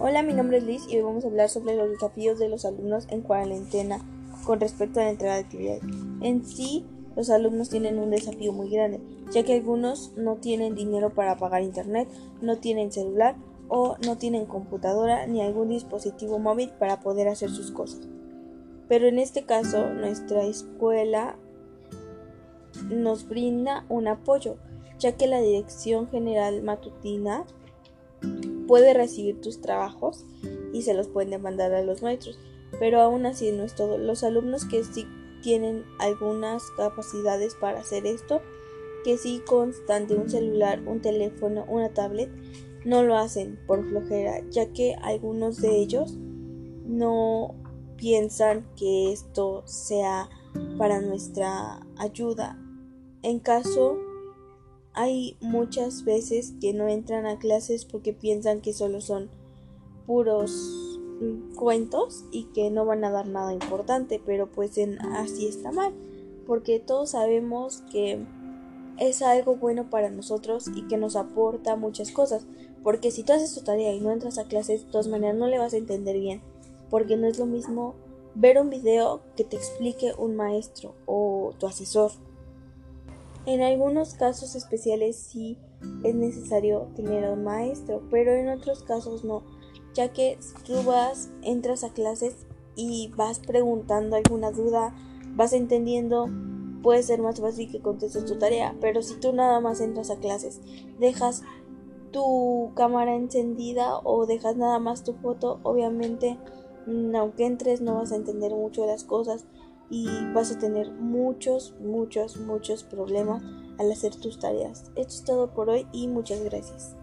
Hola, mi nombre es Liz y hoy vamos a hablar sobre los desafíos de los alumnos en cuarentena con respecto a la entrega de actividades. En sí, los alumnos tienen un desafío muy grande, ya que algunos no tienen dinero para pagar internet, no tienen celular o no tienen computadora ni algún dispositivo móvil para poder hacer sus cosas. Pero en este caso, nuestra escuela nos brinda un apoyo, ya que la Dirección General Matutina puede recibir tus trabajos y se los pueden mandar a los maestros, pero aún así no es todo. Los alumnos que sí tienen algunas capacidades para hacer esto, que sí constan de un celular, un teléfono, una tablet, no lo hacen por flojera, ya que algunos de ellos no piensan que esto sea para nuestra ayuda. En caso hay muchas veces que no entran a clases porque piensan que solo son puros mm, cuentos y que no van a dar nada importante, pero pues en, así está mal, porque todos sabemos que es algo bueno para nosotros y que nos aporta muchas cosas, porque si tú haces tu tarea y no entras a clases, de todas maneras no le vas a entender bien, porque no es lo mismo ver un video que te explique un maestro o tu asesor en algunos casos especiales sí es necesario tener un maestro, pero en otros casos no, ya que tú vas, entras a clases y vas preguntando alguna duda, vas entendiendo, puede ser más fácil que contestes tu tarea, pero si tú nada más entras a clases, dejas tu cámara encendida o dejas nada más tu foto, obviamente aunque entres no vas a entender mucho las cosas y vas a tener muchos, muchos, muchos problemas al hacer tus tareas. Esto es todo por hoy y muchas gracias.